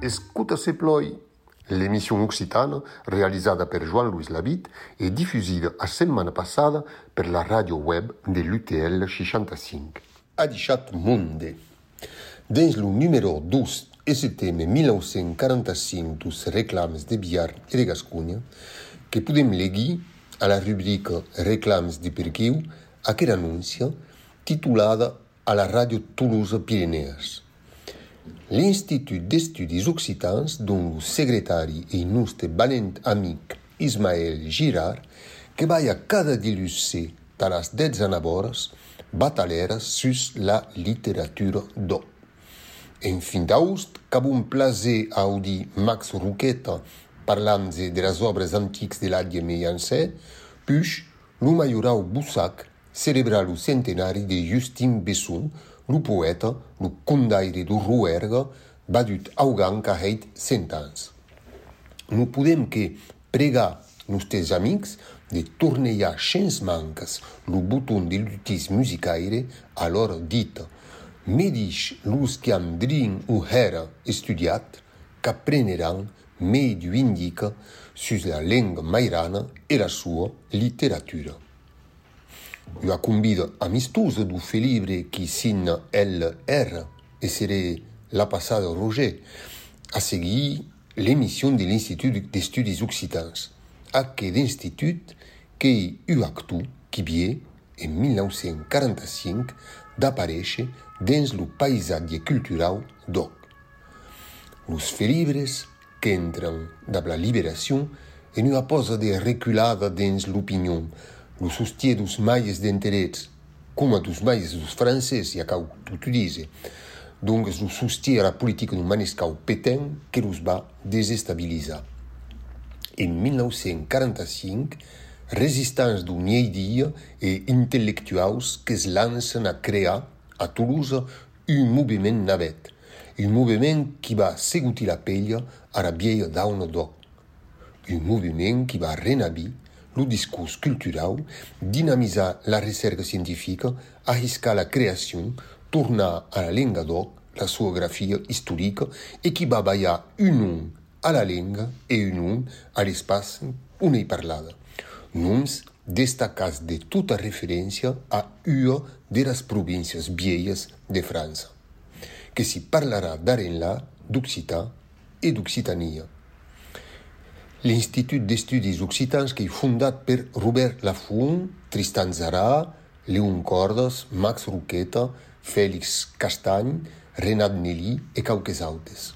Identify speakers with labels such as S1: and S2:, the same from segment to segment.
S1: Escuta se ploi. L'émission occitane, realizzata per Jean-Louis Labitte e diffusa la settimana passata per la radio web dell'UTL 65. Ha diciat monde. Dans le numéro 12 e settembre 1945 dos reclames de Biar e de Gascunha, que podem legir a la rubrica Reclames de Perquiu aquella annúncia titulada a la radio Toulouse Pyrénées. L'Institut d'Estudis Occitans, dont le secretari e nostre valent amic Ismaël Girard, que va a cada dilusse de les 10 anaboras, bataleres sus la literatura do. En fin d'agost, cap un audi Max Ruqueta parlant de les obres antiques de l'Àdia Mellancé, puis lo majorau Bussac celebra lo centenari de Justin Besson, lo poeta, lo condaire do Rouergue, badut augant ca heit cent ans. No podem que pregar nostres amics de tornejar chens mancas lo botón de l'utis musicaire a l'hora dita, medici luschiam drin uhera studiat, ca preneran mediu indica sus la lingua mairana e la sua literatura. Eu a convido amistoso do felibre que sinna LR e seré la passada Roger a seguir l'émission de l'Institut d'Estudis Occitans, aquel institut que eu actu qui en 1945 d'aparèixer dins lo paisatge cultural d'Oc. Los felibres que entran da la liberació en una posa de reculada dins l'opinion, lo sostier dos maies d'interès, com a dos maies dos francès, ja cau tu dize, donc lo sostier la politica d'un manescau petent que los va desestabilizar. En 1945, resistants d'un dia e intel·lectuals que es lancen a crear a Toulouse un moviment navet, un moviment qui va segutir la pell a la vieille dauna d'Oc, un moviment qui va renabir le discurs cultural, dinamitzar la recerca científica, arriscar la creació, tornar a la lenga d'Oc, la sua grafia històrica, e qui va ballar un nom a la lenga e un nom a l'espai on hi parlada. Noms destacats de tota referència a una de les províncies vieilles de França, que s'hi parlarà d'Arenla, d'Occità e d'Occitania. L'Institut d'Estudis Occitans que fundat per Robert Lafont, Tristan Zara, Léon Cordes, Max Ruqueta, Félix Castagne, Renat Nelly e quauques autes.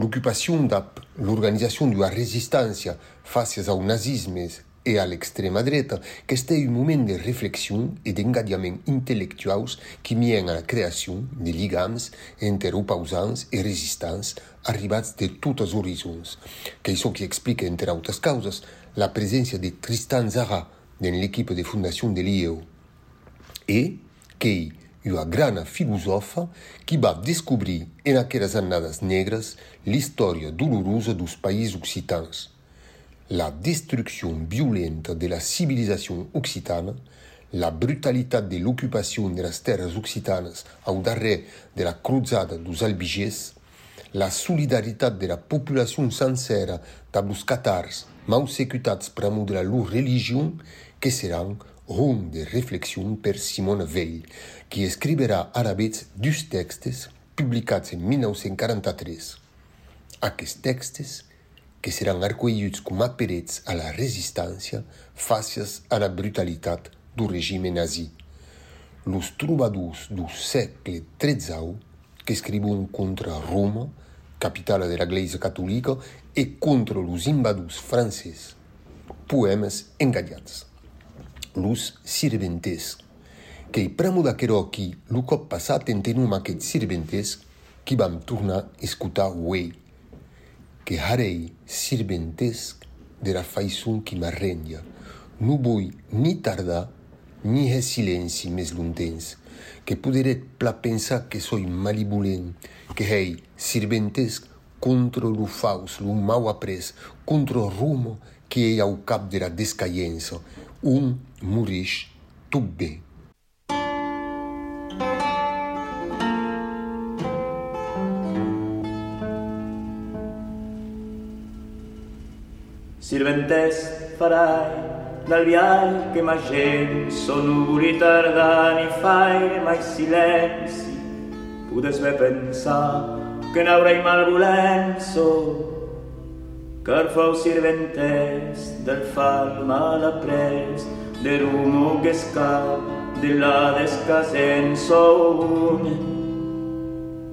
S1: L'ocupació d'AP, l'organització de la resistència face al nazisme e a l'extrema dreta, que este un moment de reflexió e d'engadiament intel·lectuals qui mien a la creació de lligams entre opausants e resistants arribats de tots els horizons, que el que explica, entre altres causes, la presència de Tristan Zara en l'equip de fundació de l'IEO. E que una grana filosofa qui va descobrir en aquelles annades negres l'història dolorosa dos països occitans, la destruction violente de la civilisation occitane, la brutalité de l'occupation de las terres occitanes au darrer de la cruzade dos Albiges, la solidarité de la population sincère dels catars mal exécutés pramo de la leur religion, que seront rondes de réflexion per Simone Veil, qui escrivira arabets deux textes publicats en 1943. Aquests textes que seran arcoelluts com a perets a la resistència faces a la brutalitat do regime nazi. Los trobadors do sécle XIII que escrivon contra Roma, capitala de la Iglesia Católica, e contra los invadors franceses. Poemes enganyats. Los sirventes, que pramo d'aquerò qui, lo cop passat entenom aquests sirventes, qui vam tornar a escutar Wey, que harei sirventesc dera faison qui m'arrendia. Non voi ni tardar ni he silenci mes lontens, que poderet pla pensar que soi malibulent, que hei sirventesc contra lo faus, lo mau après, contra lo rumo que ei au cap dera descaienza. Un morix tot bé.
S2: Sirventes farai dal vial che ma gent son nuvoli tardant i faire mai silenci. Pudes bé pensar que n'haurei malvolenzo car fou sirventes del fal mal après de rumo que escap de la descasenzo un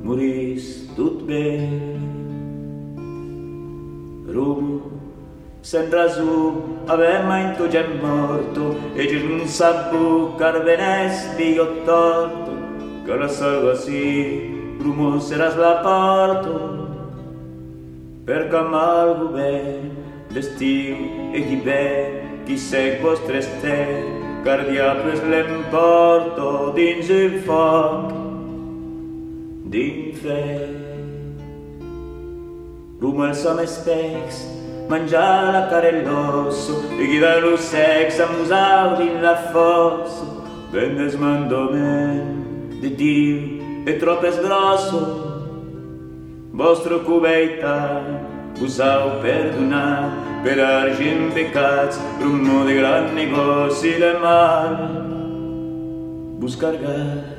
S2: morís tot bé. Rumo Sen razu avem mai tu già morto e non sapu carvenes dio torto che la salva si rumo serà la porto per camal ben d'estiu e di ben chi sei vostre ste cardiapes l'emporto dins il foc d'infern rumo els homes specs mangiar la carne e l'osso e chi da lo sex amusau in la fossa vendes mandomen di Dio e troppo grosso vostro cubeita usau perdonar per argent pecats rummo de gran negoci de mal buscar gas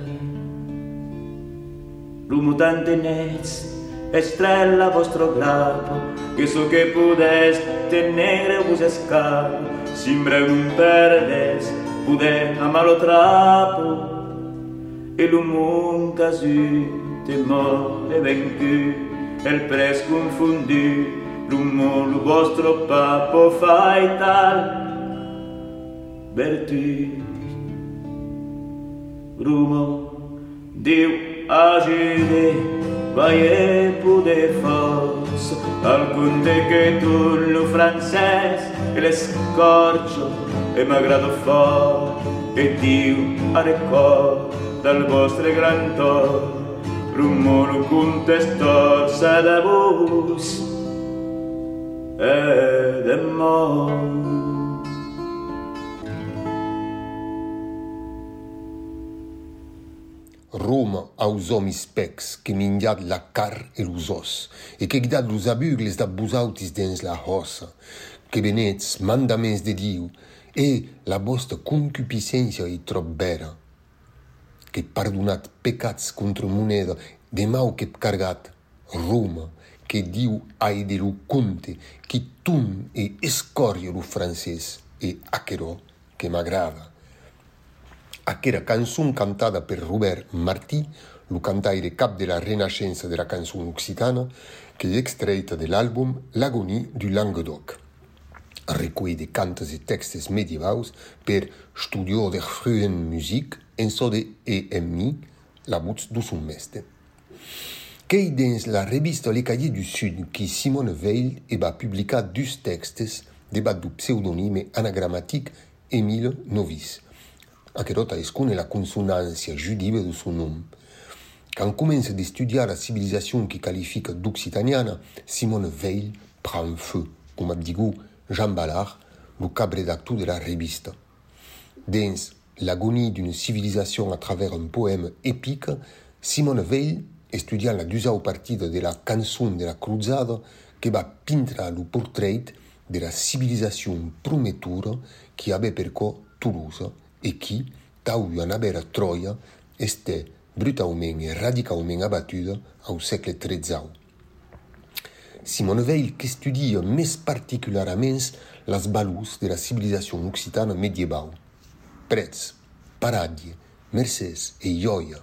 S2: rummo tante nets estrella vostro grado, che so che pudeste negre vos escapo, simbre un perdes, pude amalo trapo, e l'umun casu, te e vencu, el pres confundi, l'umun lo vostro papo fai e tal, vertu, rumo, Deu ajude. -de. voyez e des forces alcun de que tu lo francés e le scorcio e magrado for e Dio a record dal vostro gran tor rumor contestò se da vos e de mort.
S1: Roma aos homis pecs que minjat la car e los os, e que guidat los abugles da busautis dins la hossa, que venets mandaments de Diu, e la vostra concupiscència i trop vera, que perdonat pecats contra moneda de mau que cargat Roma, que Diu ai de lo conte, qui tun e escòrie lo francès e aquerò que m'agrada aquera cançon cantada per Robert Martí, lo cantaire cap de la renaixença de la cançon occitana, que è extraita de l'àlbum L'agonie du Languedoc. Un recull de cantes e textes medievaus per Studio de Fruen Musique en so de EMI, la buts du son mestre. Qu'ei dins la revista Le Cahier du Sud qui Simone Veil e va publicar dus textes debat du pseudonime anagramatic Emile Novice. Acherota Escone la consonance juive de son nom. Quand commence à studier la civilisation qui qualifie d'occitanienne, Simone Veil prend feu, comme a dit Jean Ballard, le cabredacteur de la revista. Dans l'agonie d'une civilisation à travers un poème épique, Simone Veil, étudiant la deuxième partie de la canzone de la cruzade, qui va peindre le portrait de la civilisation prometteur qui avait percor Toulouse e qui, tau una bera Troia, este brutalment e radicalment abattuda au segle XIII. Simone Veil que estudia més particularment les balus de la civilizació occitana medieval. Prets, paradie, mercès e joia.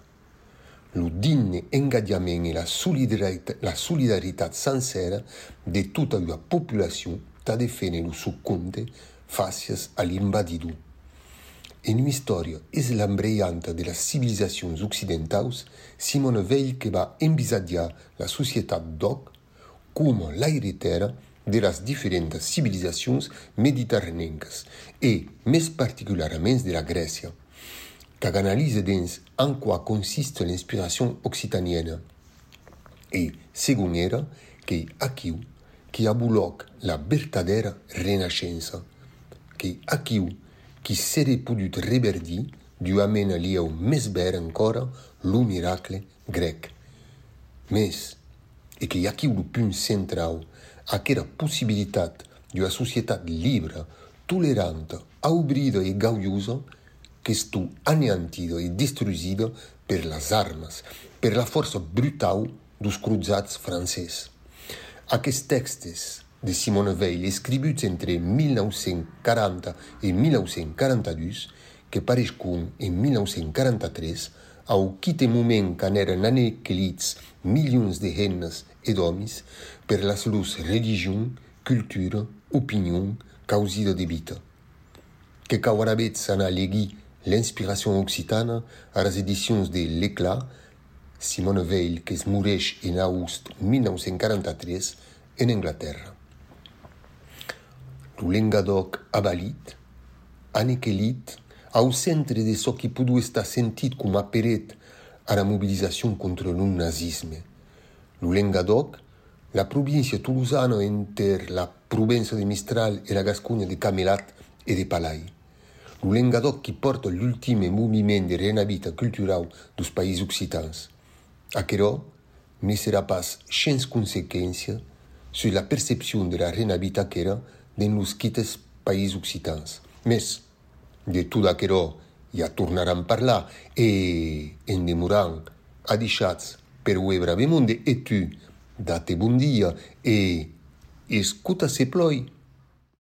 S1: Lo digne engadiament e la solidaritat, la solidaritat sincera de tota la populació t'a de lo succomte facies a. en una historia eslambreante de las civilizaciones occidentales, Simone Veil que va envisadiar la sociedad doc como la heredera de las diferentes civilizaciones mediterráneas y, e, más particularmente, de la Grecia, que analiza dens en qué consiste la inspiración occitaniana. E, y, según era, que aquí que abuloc la verdadera renascença, que aquí qui s'était du reverdi Dieu amène à lieu mesber encore le miracle grec. Mais, e che aqui o più central, la possibilidade de uma sociedade livre, tolerante, abrida e gaudiosa, che stu aneantida e distruída pelas armas, pela força brutal dos cruzados franceses. Aqueles textos de Simone Weil, escrits entre 1940 e 1942, que parescun en 1943, au quite moment qu'an eren anequelits milions de hennes e d'homes per las lus religion, cultura, opinion, causida de vita. Que cauarabets an a legui l'inspiració occitana a las edicions de L'Éclat, Simone Weil, que es en agost 1943 en Anglaterra. Lo Lengadoc abalit, anequelit, au centre de ce qui pouvait estar sentit com a peret a la mobilizació contra le nazisme. Lo Lengadoc, la província toulousana entre la província de Mistral e la Gascogna de Camelat e de Palai. Lo Lengadoc qui porta l'ultim moviment de renavita cultural dos països occitans. Aquerò ne serà pas sans consequència sur la percepció de la renavita qu'era den los quites països occitans. Mes, de tot aquerò ja tornaran a parlar e en demorant adixats per uebra bemonde e tu date bon dia e escuta se ploi